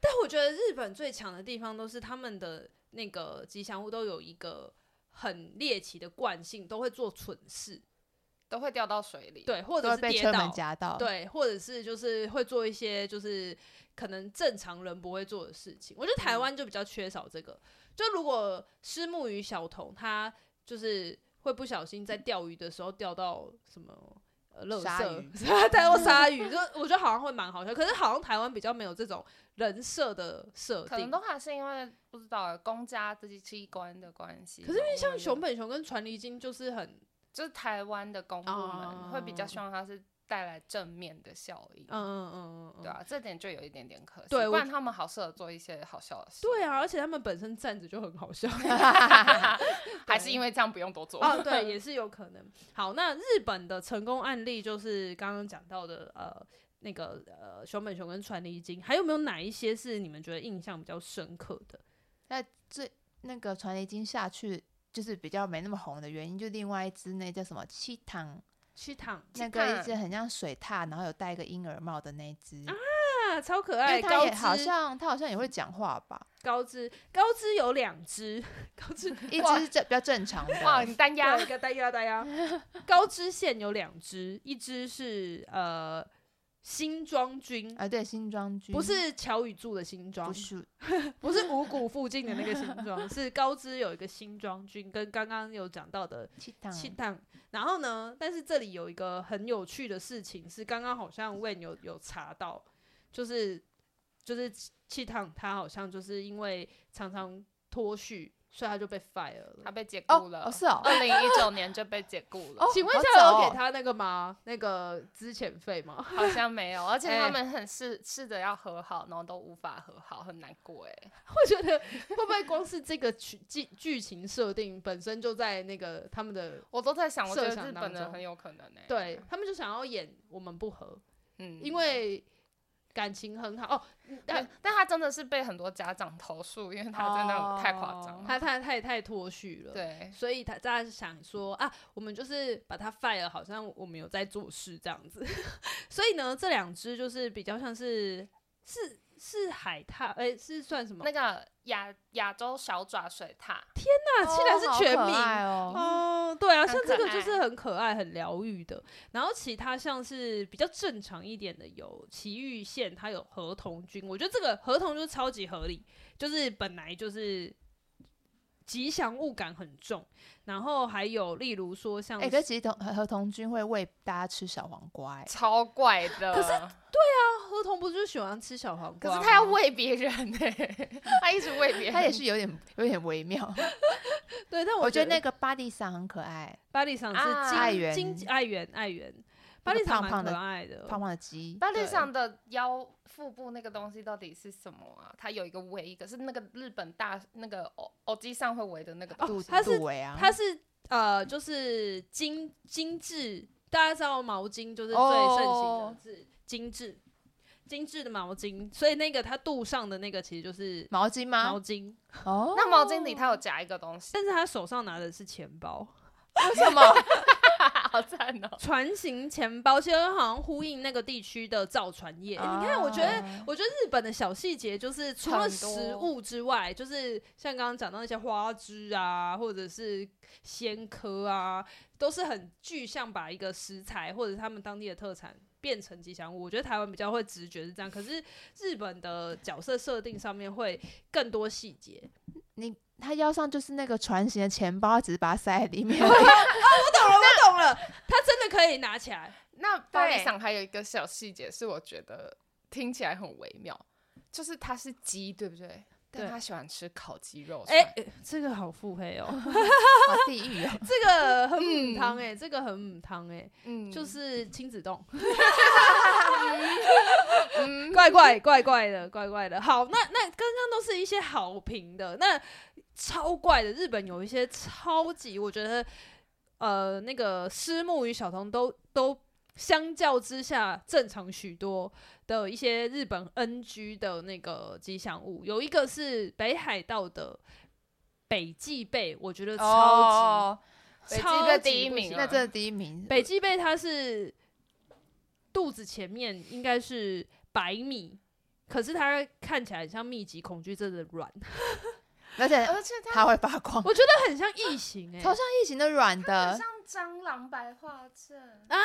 [SPEAKER 2] 但我觉得日本最强的地方都是他们的那个吉祥物都有一个。很猎奇的惯性，都会做蠢事，
[SPEAKER 1] 都会掉到水里，
[SPEAKER 2] 对，或者是
[SPEAKER 4] 被车门夹到，
[SPEAKER 2] 对，或者是就是会做一些就是可能正常人不会做的事情。我觉得台湾就比较缺少这个。嗯、就如果师木鱼小童他就是会不小心在钓鱼的时候掉到什么呃，垃圾，*laughs* 带过鲨鱼，就 *laughs* 我觉得好像会蛮好笑。可是好像台湾比较没有这种。人设的设定，
[SPEAKER 1] 可能都还是因为不知道公家这些机关的关系。
[SPEAKER 2] 可是因为像熊本熊跟传离金，就是很
[SPEAKER 1] 就是台湾的公部门会比较希望它是带来正面的效应。嗯嗯嗯嗯，对啊，这点就有一点点可惜。对，不然他们好适合做一些好笑的事。
[SPEAKER 2] 对啊，而且他们本身站着就很好笑，*laughs*
[SPEAKER 1] 还是因为这样不用多做。
[SPEAKER 2] 哦，对，也是有可能。好，那日本的成功案例就是刚刚讲到的，呃。那个呃，熊本熊跟传离金，还有没有哪一些是你们觉得印象比较深刻的？
[SPEAKER 4] 那最那个传离金下去，就是比较没那么红的原因，就另外一只那叫什么七堂
[SPEAKER 2] 七躺，
[SPEAKER 4] 那个一只很像水獭，然后有戴一个婴儿帽的那只
[SPEAKER 2] 啊，超可爱。
[SPEAKER 4] 它也好像它好像也会讲话吧？
[SPEAKER 2] 高知高知有两只，高知
[SPEAKER 4] 一只是正比较正常的。
[SPEAKER 1] 哇，你单压
[SPEAKER 2] 一个单压单压。*laughs* 高知县有两只，一只是呃。新庄君
[SPEAKER 4] 啊，对，新庄君
[SPEAKER 2] 不是乔宇柱的新庄，不是，*laughs* 不是五谷附近的那个新庄，*laughs* 是高知有一个新庄君，跟刚刚有讲到的七趟七趟。然后呢，但是这里有一个很有趣的事情，是刚刚好像 Wayne 有有查到，就是就是气烫，他好像就是因为常常脱序。所以他就被 fire 了，
[SPEAKER 1] 他被解雇了。
[SPEAKER 4] 哦，是哦，
[SPEAKER 1] 二零一九年就被解雇了。*laughs*
[SPEAKER 2] 请问一下，有给他那个吗？那个资遣费吗？
[SPEAKER 1] 好像没有，*laughs* 而且他们很试试着要和好，然后都无法和好，很难过哎。*laughs*
[SPEAKER 2] 我觉得会不会光是这个剧剧剧情设定本身就在那个他们的，
[SPEAKER 1] 我都在想，我觉得日本人很有可能哎，
[SPEAKER 2] 对他们就想要演我们不和，嗯，因为。感情很好哦，但
[SPEAKER 1] 但他真的是被很多家长投诉，因为他真的太夸张，
[SPEAKER 2] 他太太太脱序了。对，所以他大家想说啊，我们就是把他 fire，好像我们有在做事这样子。*laughs* 所以呢，这两只就是比较像是是。是海獭，哎、欸，是算什么？
[SPEAKER 1] 那个亚亚洲小爪水獭。
[SPEAKER 2] 天哪，竟然是全名
[SPEAKER 4] 哦，
[SPEAKER 2] 哦！对啊，像这个就是很可爱、很疗愈的。然后其他像是比较正常一点的，有奇玉县，它有河童君。我觉得这个河童就是超级合理，就是本来就是。吉祥物感很重，然后还有例如说像，
[SPEAKER 4] 哎、欸，可是其实河童君会喂大家吃小黄瓜，哎，
[SPEAKER 1] 超怪的。
[SPEAKER 2] 可是，对啊，河童不是就喜欢吃小黄瓜？
[SPEAKER 1] 可是他要喂别人呢，他一直喂别人，
[SPEAKER 4] 他也是有点有点微妙。*laughs*
[SPEAKER 2] 对，但我
[SPEAKER 4] 觉，得那个巴蒂桑很可爱，
[SPEAKER 2] 巴蒂桑是
[SPEAKER 4] 爱媛，
[SPEAKER 2] 爱媛，爱媛。巴蒂桑蛮可爱的，
[SPEAKER 4] 胖胖的鸡。
[SPEAKER 1] 巴蒂桑的腰腹部那个东西到底是什么啊？它有一个围，可是那个日本大那个欧欧机上会围的那个肚子，
[SPEAKER 2] 它是
[SPEAKER 4] 围啊，
[SPEAKER 2] 它是呃，就是精精致。大家知道毛巾就是最盛行的是精致精致的毛巾，所以那个它肚上的那个其实就是
[SPEAKER 4] 毛巾吗？
[SPEAKER 2] 毛巾
[SPEAKER 1] 哦，那毛巾里它有夹一个东西，
[SPEAKER 2] 但是他手上拿的是钱包，
[SPEAKER 4] 为什么？*laughs*
[SPEAKER 1] 好赞哦！
[SPEAKER 2] 船型钱包其实好像呼应那个地区的造船业。啊欸、你看，我觉得，我觉得日本的小细节就是除了食物之外，就是像刚刚讲到那些花枝啊，或者是鲜科啊，都是很具象，把一个食材或者他们当地的特产变成吉祥物。我觉得台湾比较会直觉是这样，可是日本的角色设定上面会更多细节。
[SPEAKER 4] 你。他腰上就是那个船型的钱包，只是把它塞在里面。
[SPEAKER 2] 啊，*laughs* 我懂了，我懂了，他真的可以拿起来。
[SPEAKER 1] 那巴黎上还有一个小细节是我觉得听起来很微妙，就是它是鸡，对不对？但他喜欢吃烤鸡肉。
[SPEAKER 2] 哎，这个好腹黑哦，*laughs*
[SPEAKER 4] 好地狱哦，*laughs*
[SPEAKER 2] 这个很母汤哎，这个很母汤哎，嗯，就是亲子丼。*laughs* 怪怪怪怪的，怪怪的。好，那那刚刚都是一些好评的，那超怪的。日本有一些超级，我觉得呃那个虱目鱼小童都都相较之下正常许多的一些日本 NG 的那个吉祥物，有一个是北海道的北极贝，我觉得超级、
[SPEAKER 1] 哦、
[SPEAKER 2] 超级
[SPEAKER 1] 北极贝第一名，
[SPEAKER 4] 那这第一名。
[SPEAKER 2] 北极贝它是肚子前面应该是白米，可是它看起来很像密集恐惧症的卵。*laughs*
[SPEAKER 4] 而且
[SPEAKER 1] 而且它
[SPEAKER 4] 它会发光，
[SPEAKER 2] 我觉得很像异形哎、欸，
[SPEAKER 4] 超像异形的软的，
[SPEAKER 1] 像蟑螂白化症
[SPEAKER 2] 啊！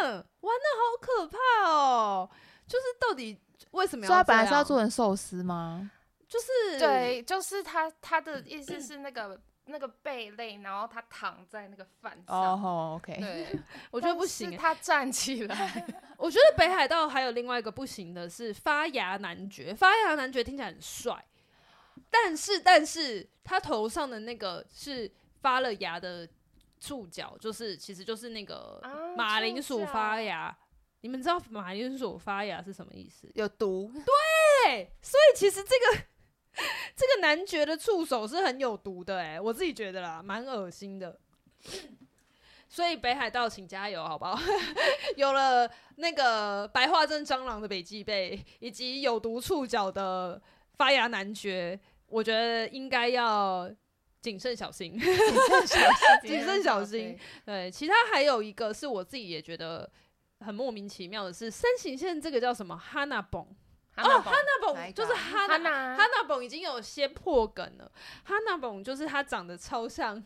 [SPEAKER 2] 玩的好可怕哦！就是到底为什么要？
[SPEAKER 4] 所以它本来是要做成寿司吗？
[SPEAKER 2] 就是
[SPEAKER 1] 对，就是他他的意思是那个那个贝类，然后他躺在那个饭上。
[SPEAKER 4] 哦、oh,，OK，
[SPEAKER 1] 对，*laughs*
[SPEAKER 2] 我觉得不行、欸。
[SPEAKER 1] 他站起来，*laughs*
[SPEAKER 2] 我觉得北海道还有另外一个不行的是发芽男爵，发芽男爵听起来很帅。但是，但是他头上的那个是发了芽的触角，就是其实就是那个马铃薯发芽。啊、你们知道马铃薯发芽是什么意思？
[SPEAKER 4] 有毒。
[SPEAKER 2] 对，所以其实这个 *laughs* 这个男爵的触手是很有毒的，哎，我自己觉得啦，蛮恶心的。所以北海道请加油，好不好？*laughs* 有了那个白化症蟑螂的北极贝，以及有毒触角的发芽男爵。我觉得应该要谨慎小心，谨慎小心，*laughs* 谨慎小心。对，其他还有一个是我自己也觉得很莫名其妙的是，山形县这个叫什么？哈娜蹦哦，哈娜蹦就是哈娜哈娜。蹦已经有些破梗了。哈娜蹦就是它长得超像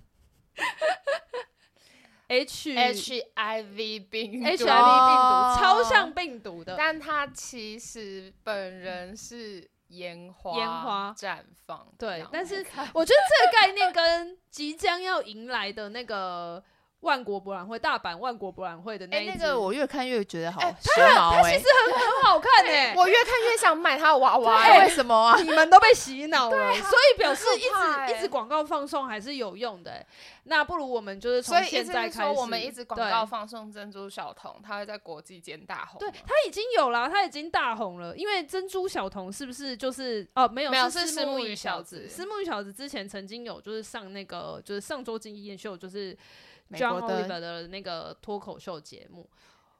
[SPEAKER 2] *laughs* H
[SPEAKER 1] H I V 病
[SPEAKER 2] H I V 病毒，超像病毒的，
[SPEAKER 1] 但它其实本人是。烟花，
[SPEAKER 2] 烟花
[SPEAKER 1] 绽放。
[SPEAKER 2] 对，但是我觉得这个概念跟即将要迎来的那个。万国博览会，大阪万国博览会的那一、欸、那个，
[SPEAKER 4] 我越看越觉得好时髦、欸。
[SPEAKER 2] 它它其实很很好看哎、欸，
[SPEAKER 1] 我越看越想买它的娃娃、欸。
[SPEAKER 4] 为什么啊？
[SPEAKER 2] 你们都被洗脑了、欸，所以表示一直、
[SPEAKER 1] 欸、
[SPEAKER 2] 一直广告放送还是有用的、欸。那不如我们就是从现在开始，
[SPEAKER 1] 我们一直广告放送珍珠小童，它会在国际间大红。
[SPEAKER 2] 对，它已经有了，它已经大红了。因为珍珠小童是不是就是哦？没有，
[SPEAKER 1] 没有
[SPEAKER 2] 是
[SPEAKER 1] 虱目鱼小子。
[SPEAKER 2] 虱目鱼小子之前曾经有就是上那个就是上周经济秀就是。John Oliver 的那个脱口秀节目，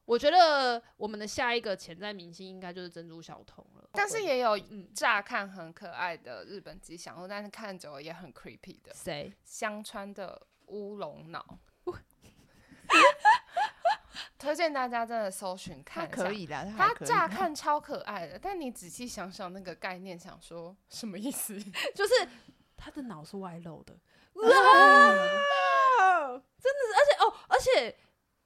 [SPEAKER 2] 我觉得我们的下一个潜在明星应该就是珍珠小童了。
[SPEAKER 1] 但是也有乍看很可爱的日本吉祥物，但是看久了也很 creepy 的。
[SPEAKER 2] 谁？
[SPEAKER 1] 香川的乌龙脑。推荐大家真的搜寻看，
[SPEAKER 4] 可以的。
[SPEAKER 1] 他乍看超可爱的，但你仔细想想那个概念，想说什么意思？*laughs*
[SPEAKER 2] 就是他的脑是外露的。哇！真的是，而且哦，而且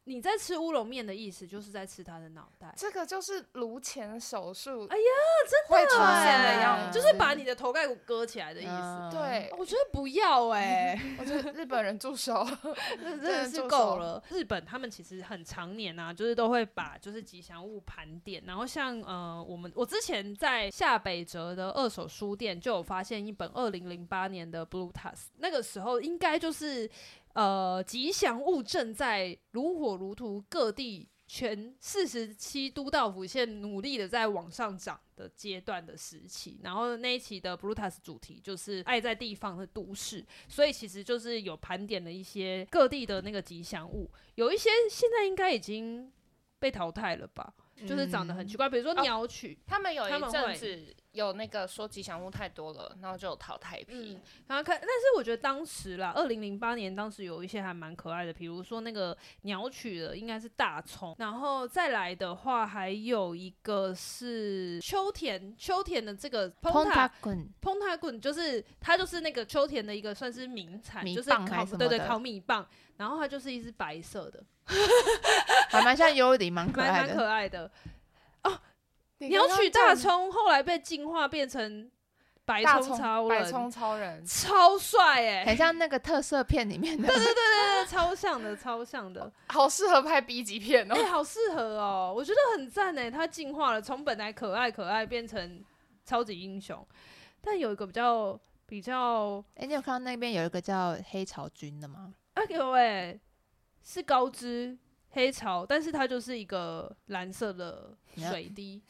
[SPEAKER 2] 你在吃乌龙面的意思，就是在吃他的脑袋。
[SPEAKER 1] 这个就是颅前手术。
[SPEAKER 2] 哎呀，真的
[SPEAKER 1] 会出现的样子，
[SPEAKER 2] 就是把你的头盖骨割起来的意思。嗯、
[SPEAKER 1] 对，
[SPEAKER 2] 我觉得不要哎、欸，*laughs*
[SPEAKER 1] 我觉得日本人住手，*laughs*
[SPEAKER 2] 真的是够了。日本他们其实很常年啊，就是都会把就是吉祥物盘点，然后像呃，我们我之前在下北泽的二手书店就有发现一本二零零八年的 Bluetus，那个时候应该就是。呃，吉祥物正在如火如荼，各地全四十七都道府县努力的在往上涨的阶段的时期。然后那一期的 Brutus 主题就是爱在地方的都市，所以其实就是有盘点了一些各地的那个吉祥物，有一些现在应该已经被淘汰了吧。就是长得很奇怪，比如说鸟取，
[SPEAKER 1] 哦，他们有一阵子有那个说吉祥物太多了，然后就有淘汰批，
[SPEAKER 2] 嗯。然后看，但是我觉得当时啦，二零零八年当时有一些还蛮可爱的，比如说那个鸟取的应该是大葱，然后再来的话还有一个是秋田，秋田的这个蓬塔棍，蓬塔滚就是它就是那个秋田的一个算是名产，就是烤对对烤米棒，然后它就是一只白色的。*laughs*
[SPEAKER 4] 还蛮像幽灵，蛮可爱的。
[SPEAKER 2] 蛮可爱的哦。鸟取大葱后来被进化变成白葱超人，
[SPEAKER 1] 白葱超人
[SPEAKER 2] 超帅哎，
[SPEAKER 4] 很像那个特色片里面的。
[SPEAKER 2] 对对对对对，超像的，超像的，*laughs*
[SPEAKER 1] 好适合拍 B 级片哦。
[SPEAKER 2] 哎、欸，好适合哦，我觉得很赞哎，他进化了，从本来可爱可爱变成超级英雄。但有一个比较比较，
[SPEAKER 4] 哎、欸，你有看到那边有一个叫黑潮君的吗？
[SPEAKER 2] 啊，各位。是高知黑潮，但是它就是一个蓝色的水滴，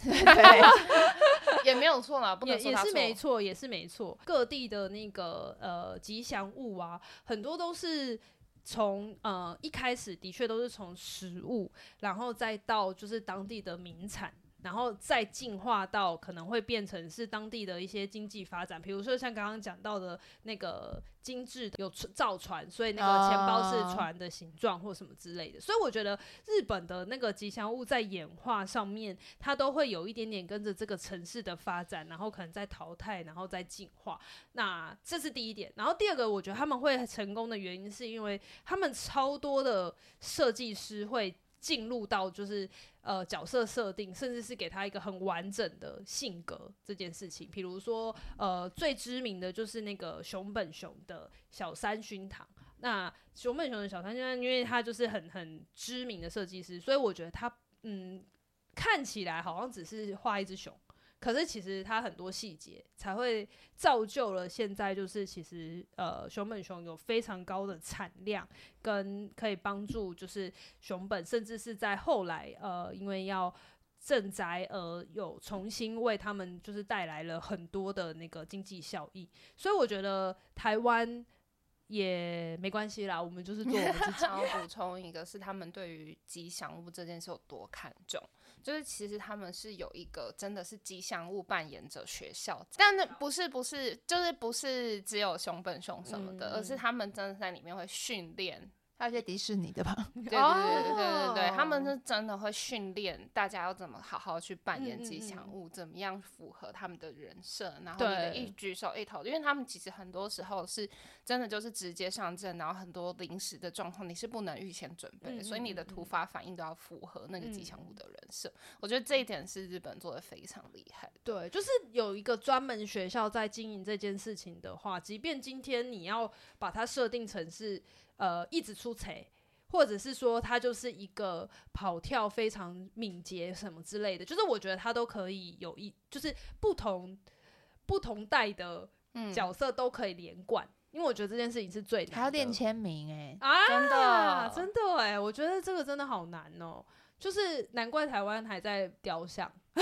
[SPEAKER 2] *laughs*
[SPEAKER 1] 也没有错啦，不能说
[SPEAKER 2] 也也是没错，也是没错。各地的那个呃吉祥物啊，很多都是从呃一开始的确都是从食物，然后再到就是当地的名产。然后再进化到可能会变成是当地的一些经济发展，比如说像刚刚讲到的那个精致的有造船，所以那个钱包是船的形状或什么之类的。所以我觉得日本的那个吉祥物在演化上面，它都会有一点点跟着这个城市的发展，然后可能在淘汰，然后再进化。那这是第一点。然后第二个，我觉得他们会成功的原因是因为他们超多的设计师会。进入到就是呃角色设定，甚至是给他一个很完整的性格这件事情。比如说呃最知名的就是那个熊本熊的小三熏堂。那熊本熊的小三熏堂，因为他就是很很知名的设计师，所以我觉得他嗯看起来好像只是画一只熊。可是其实它很多细节才会造就了现在，就是其实呃熊本熊有非常高的产量，跟可以帮助就是熊本，甚至是在后来呃因为要賑灾而有重新为他们就是带来了很多的那个经济效益，所以我觉得台湾也没关系啦，我们就是做我们自己。*laughs*
[SPEAKER 1] 想要补充一个，是他们对于吉祥物这件事有多看重。就是其实他们是有一个真的是吉祥物扮演者学校，但那不是不是就是不是只有熊本熊什么的，嗯、而是他们真的在里面会训练。
[SPEAKER 4] 还有一些迪士尼的吧，*laughs*
[SPEAKER 1] 对对对对对对，他们是真的会训练大家要怎么好好去扮演吉祥物，怎么样符合他们的人设，然后你的一举手一投，因为他们其实很多时候是真的就是直接上阵，然后很多临时的状况你是不能预先准备的，所以你的突发反应都要符合那个吉祥物的人设。我觉得这一点是日本做的非常厉害。
[SPEAKER 2] 对，就是有一个专门学校在经营这件事情的话，即便今天你要把它设定成是。呃，一直出彩，或者是说他就是一个跑跳非常敏捷什么之类的，就是我觉得他都可以有一，就是不同不同代的角色都可以连贯，嗯、因为我觉得这件事情是最难的。
[SPEAKER 4] 还要练签名哎，
[SPEAKER 2] 啊，真的真的哎，我觉得这个真的好难哦，就是难怪台湾还在雕像。*laughs*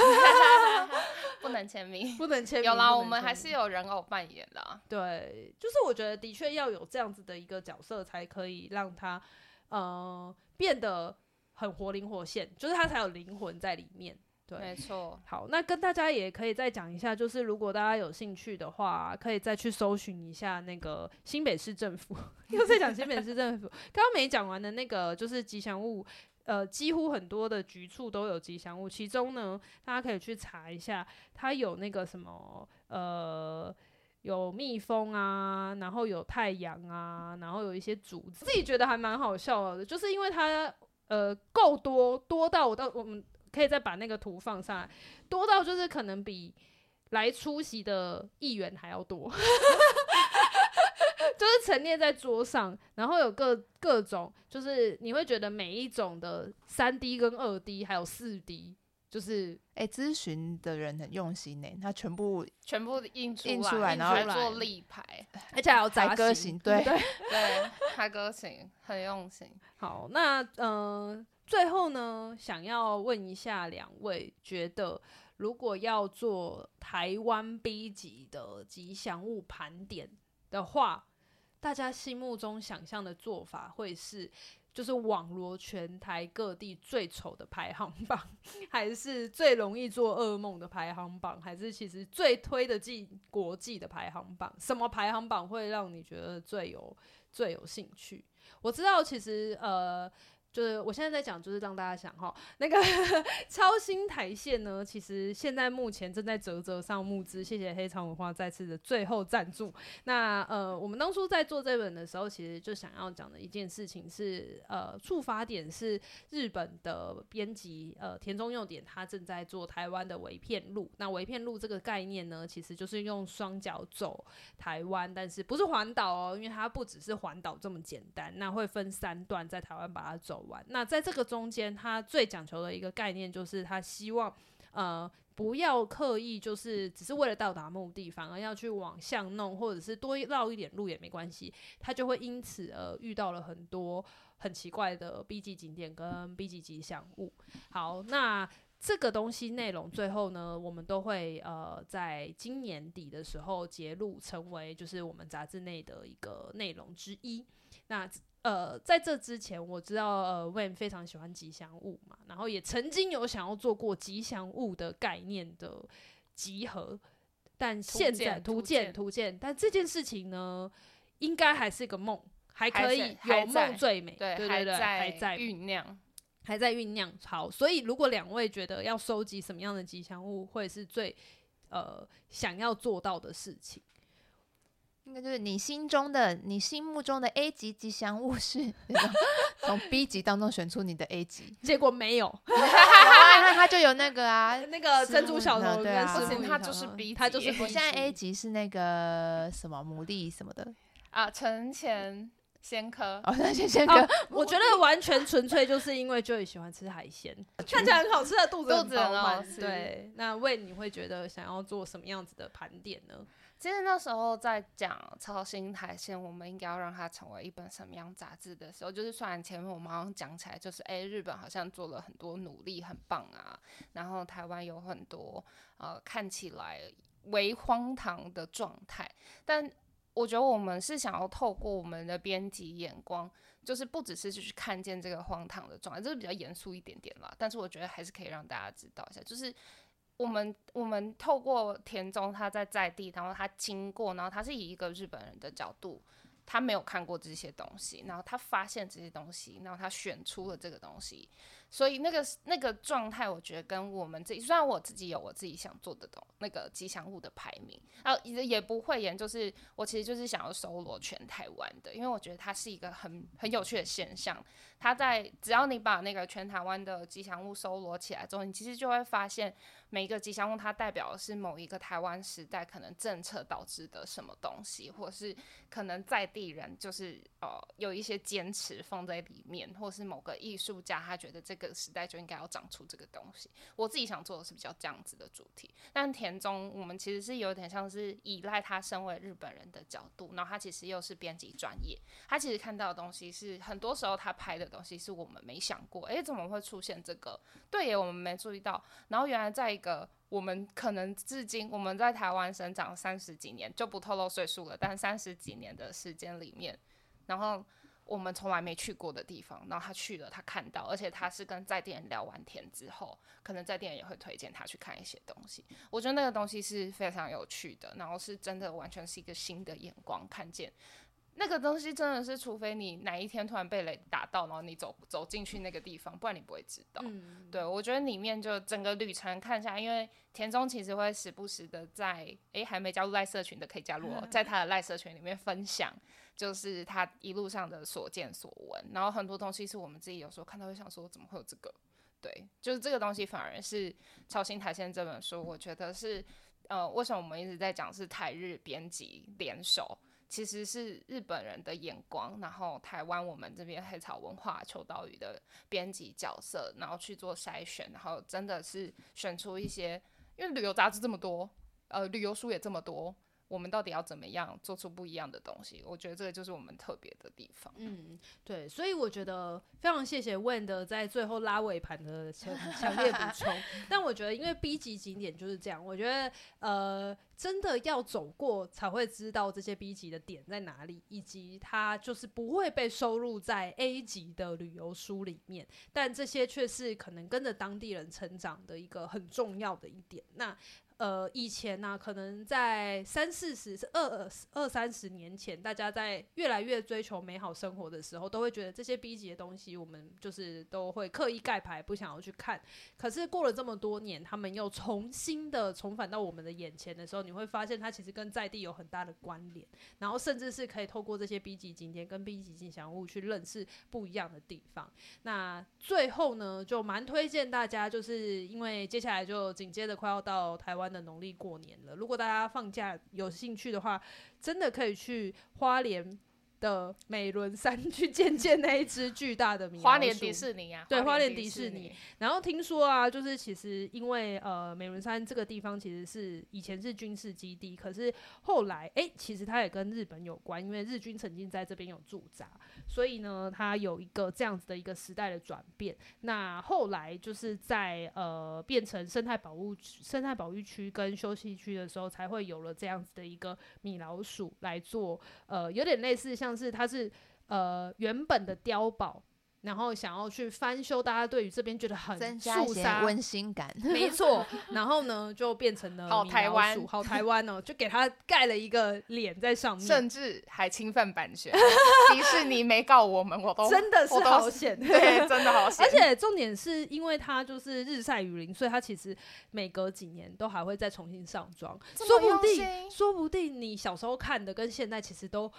[SPEAKER 1] 不能签名，
[SPEAKER 2] 不能签名。
[SPEAKER 1] 有啦，我们还是有人偶扮演的。
[SPEAKER 2] 对，就是我觉得的确要有这样子的一个角色，才可以让他呃变得很活灵活现，就是他才有灵魂在里面。对，
[SPEAKER 1] 没错。好，
[SPEAKER 2] 那跟大家也可以再讲一下，就是如果大家有兴趣的话，可以再去搜寻一下那个新北市政府，*laughs* 又在讲新北市政府，刚刚没讲完的那个就是吉祥物。呃，几乎很多的局处都有吉祥物，其中呢，大家可以去查一下，它有那个什么，呃，有蜜蜂啊，然后有太阳啊，然后有一些竹子，自己觉得还蛮好笑的，就是因为它呃够多，多到我到我们可以再把那个图放上来，多到就是可能比来出席的议员还要多。*laughs* 就是陈列在桌上，然后有各各种，就是你会觉得每一种的三 D 跟二 D 还有四 D，就是
[SPEAKER 4] 哎，咨询的人很用心呢，他全部
[SPEAKER 1] 全部印出
[SPEAKER 4] 印出来，然后
[SPEAKER 1] 做立牌，*laughs*
[SPEAKER 2] 而且还有
[SPEAKER 4] 载歌型，对对 *laughs*
[SPEAKER 1] 对，载歌型很用心。*laughs*
[SPEAKER 2] 好，那嗯、呃，最后呢，想要问一下两位，觉得如果要做台湾 B 级的吉祥物盘点的话，大家心目中想象的做法会是，就是网罗全台各地最丑的排行榜，还是最容易做噩梦的排行榜，还是其实最推得进国际的排行榜？什么排行榜会让你觉得最有最有兴趣？我知道，其实呃。就是我现在在讲，就是让大家想哈，那个 *laughs* 超新台线呢，其实现在目前正在啧啧上募资，谢谢黑长文化再次的最后赞助。那呃，我们当初在做这本的时候，其实就想要讲的一件事情是，呃，触发点是日本的编辑呃田中佑典，他正在做台湾的微片路。那微片路这个概念呢，其实就是用双脚走台湾，但是不是环岛哦，因为它不只是环岛这么简单，那会分三段在台湾把它走。那在这个中间，他最讲求的一个概念就是，他希望呃不要刻意就是只是为了到达目的，反而要去往巷弄，或者是多绕一点路也没关系，他就会因此而遇到了很多很奇怪的 B 级景点跟 B 级吉祥物。好，那这个东西内容最后呢，我们都会呃在今年底的时候揭露，成为就是我们杂志内的一个内容之一。那。呃，在这之前，我知道呃，Wayne 非常喜欢吉祥物嘛，然后也曾经有想要做过吉祥物的概念的集合，但现在图鉴图鉴，但这件事情呢，应该还是个梦，还可以有梦最美，对对对，对，还在
[SPEAKER 1] 酝酿，
[SPEAKER 2] 还在酝酿。好，所以如果两位觉得要收集什么样的吉祥物，会是最呃想要做到的事情？
[SPEAKER 4] 应该就是你心中的、你心目中的 A 级吉祥物是 *laughs* 从 B 级当中选出你的 A 级，
[SPEAKER 2] 结果没有，*laughs*
[SPEAKER 4] 那他就有那个啊，*laughs*
[SPEAKER 2] 那个珍珠小头，
[SPEAKER 4] 对啊，
[SPEAKER 1] 不行，他就是 B 级，
[SPEAKER 2] 他就是。
[SPEAKER 4] 我现在 A 级是那个什么牡蛎什么的。
[SPEAKER 1] 啊，陈前鲜科，
[SPEAKER 4] 哦，陈前鲜科，
[SPEAKER 2] 我觉得完全纯粹就是因为 Joy 喜欢吃海鲜，看起来很好吃的肚子，
[SPEAKER 1] 肚子很好吃。
[SPEAKER 2] 对，那为你会觉得想要做什么样子的盘点呢？
[SPEAKER 1] 其实那时候在讲超新台线，我们应该要让它成为一本什么样杂志的时候，就是虽然前面我们好像讲起来就是，哎，日本好像做了很多努力，很棒啊，然后台湾有很多呃看起来为荒唐的状态，但我觉得我们是想要透过我们的编辑眼光，就是不只是去看见这个荒唐的状态，这是比较严肃一点点啦，但是我觉得还是可以让大家知道一下，就是。我们我们透过田中他在在地，然后他经过，然后他是以一个日本人的角度，他没有看过这些东西，然后他发现这些东西，然后他选出了这个东西。所以那个那个状态，我觉得跟我们自己，虽然我自己有我自己想做的东那个吉祥物的排名，啊也也不会言，就是我其实就是想要搜罗全台湾的，因为我觉得它是一个很很有趣的现象。它在只要你把那个全台湾的吉祥物搜罗起来之后，你其实就会发现每一个吉祥物它代表的是某一个台湾时代可能政策导致的什么东西，或是可能在地人就是呃有一些坚持放在里面，或是某个艺术家他觉得这个。这个时代就应该要长出这个东西。我自己想做的是比较这样子的主题，但田中我们其实是有点像是依赖他身为日本人的角度，然后他其实又是编辑专业，他其实看到的东西是很多时候他拍的东西是我们没想过，诶，怎么会出现这个？对耶，我们没注意到。然后原来在一个我们可能至今我们在台湾生长三十几年，就不透露岁数了，但三十几年的时间里面，然后。我们从来没去过的地方，然后他去了，他看到，而且他是跟在地人聊完天之后，可能在地人也会推荐他去看一些东西。我觉得那个东西是非常有趣的，然后是真的完全是一个新的眼光看见那个东西，真的是除非你哪一天突然被雷打到，然后你走走进去那个地方，不然你不会知道。嗯、对，我觉得里面就整个旅程看下来，因为田中其实会时不时的在，诶，还没加入赖社群的可以加入哦，在他的赖社群里面分享。就是他一路上的所见所闻，然后很多东西是我们自己有时候看到会想说，怎么会有这个？对，就是这个东西反而是《超新台线》这本书，我觉得是呃，为什么我们一直在讲是台日编辑联手，其实是日本人的眼光，然后台湾我们这边黑潮文化秋刀鱼的编辑角色，然后去做筛选，然后真的是选出一些，因为旅游杂志这么多，呃，旅游书也这么多。我们到底要怎么样做出不一样的东西？我觉得这个就是我们特别的地方。
[SPEAKER 2] 嗯，对，所以我觉得非常谢谢 Win 的在最后拉尾盘的强 *laughs* 强烈补充。但我觉得，因为 B 级景点就是这样，我觉得呃，真的要走过才会知道这些 B 级的点在哪里，以及它就是不会被收录在 A 级的旅游书里面。但这些却是可能跟着当地人成长的一个很重要的一点。那呃，以前呢、可能在三四十、二二三十年前，大家在越来越追求美好生活的时候，都会觉得这些 B 级的东西，我们就是都会刻意盖牌，不想要去看。可是过了这么多年，他们又重新的重返到我们的眼前的时候，你会发现它其实跟在地有很大的关联，然后甚至是可以透过这些 B 级景点跟 B 级吉祥物去认识不一样的地方。那最后呢，就蛮推荐大家，就是因为接下来就紧接着快要到台湾。的农历过年了，如果大家放假有兴趣的话，真的可以去花莲的美仑山去见见那一只巨大的米老鼠。
[SPEAKER 1] 花莲迪士尼啊，
[SPEAKER 2] 对，花莲迪士尼。然后听说啊，就是其实因为呃美仑山这个地方其实是以前是军事基地，可是后来哎、欸，其实它也跟日本有关，因为日军曾经在这边有驻扎。所以呢，它有一个这样子的一个时代的转变。那后来就是在呃变成生态保护、生态保育区跟休息区的时候，才会有了这样子的一个米老鼠来做，呃，有点类似像是它是呃原本的碉堡。然后想要去翻修，大家对于这边觉得很
[SPEAKER 4] 增加一些温馨感，
[SPEAKER 2] 没错。然后呢，就变成了
[SPEAKER 1] 好台湾，*laughs*
[SPEAKER 2] 好台湾哦，就给他盖了一个脸在上面，
[SPEAKER 1] 甚至还侵犯版权。*laughs* 迪士尼没告我们，我都 *laughs*
[SPEAKER 2] 真的是好险，
[SPEAKER 1] 对，真的好险。
[SPEAKER 2] 而且重点是因为它就是日晒雨淋，所以它其实每隔几年都还会再重新上妆，说不定，说不定你小时候看的跟现在其实都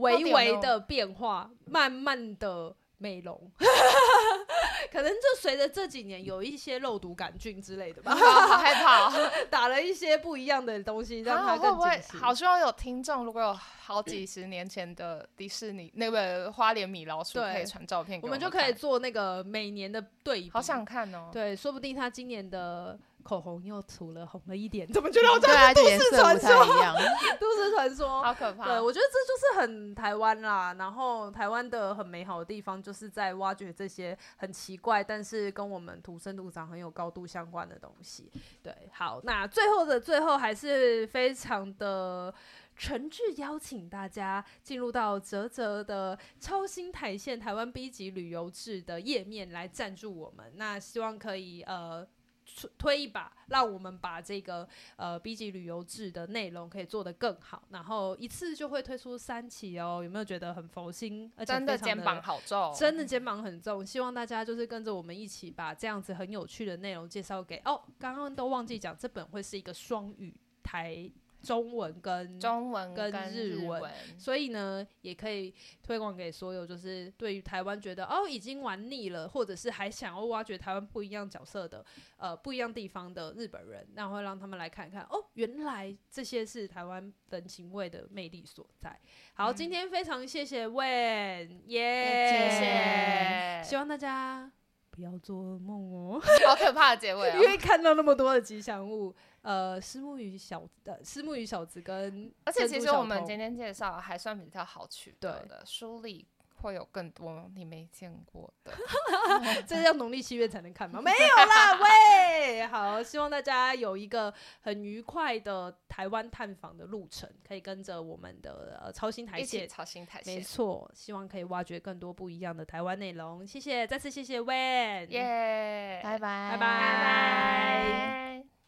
[SPEAKER 2] 微微的变化，慢慢的。美容，*laughs* 可能就随着这几年有一些肉毒杆菌之类的吧，*laughs*
[SPEAKER 1] 好害怕，*laughs*
[SPEAKER 2] 打了一些不一样的东西，让它更紧实。
[SPEAKER 1] 好希望有听众，如果有好几十年前的迪士尼那个花莲米老鼠，可以传照片给我们，
[SPEAKER 2] 我们就可以做那个每年的对比。
[SPEAKER 1] 好想看哦，
[SPEAKER 2] 对，说不定他今年的。口红又涂了红了一点，*laughs* 怎么觉得我这
[SPEAKER 4] 是
[SPEAKER 2] 都市传说？*laughs*
[SPEAKER 4] 都
[SPEAKER 2] 市传说，
[SPEAKER 1] 好可怕。
[SPEAKER 2] 对，我觉得这就是很台湾啦。然后台湾的很美好的地方，就是在挖掘这些很奇怪，但是跟我们土生土长很有高度相关的东西。对，好，那最后的最后，还是非常的诚挚邀请大家进入到泽泽的超新台线台湾 B 级旅游志的页面来赞助我们。那希望可以呃。推一把，让我们把这个呃 B 级旅游志的内容可以做得更好，然后一次就会推出三期哦。有没有觉得很佛心？而且
[SPEAKER 1] 真的肩膀好重，
[SPEAKER 2] 真的肩膀很重。希望大家就是跟着我们一起把这样子很有趣的内容介绍给哦。刚刚都忘记讲，这本会是一个双语台。中文跟
[SPEAKER 1] 中文
[SPEAKER 2] 跟日文，所以呢，也可以推广给所有就是对于台湾觉得哦已经玩腻了，或者是还想要挖掘台湾不一样角色的呃不一样地方的日本人，然后会让他们来看看哦，原来这些是台湾人情味的魅力所在。好，嗯、今天非常谢谢 Wen，耶，谢谢，希望大家不要做噩梦哦，
[SPEAKER 1] 好可怕的结尾、哦，*laughs*
[SPEAKER 2] 因为看到那么多的吉祥物。呃，虱目鱼小的虱目鱼小子跟，
[SPEAKER 1] 而且其实我们今天介绍还算比较好取得的，书里会有更多你没见过的，*laughs*
[SPEAKER 2] 这是要农历七月才能看吗？*laughs* 没有啦，喂，好，希望大家有一个很愉快的台湾探访的路程，可以跟着我们的呃超新台线，
[SPEAKER 1] 超新台。线，
[SPEAKER 2] 没错，希望可以挖掘更多不一样的台湾内容。谢谢，再次谢谢 Wen，
[SPEAKER 1] 耶，
[SPEAKER 4] 拜拜，
[SPEAKER 2] 拜拜。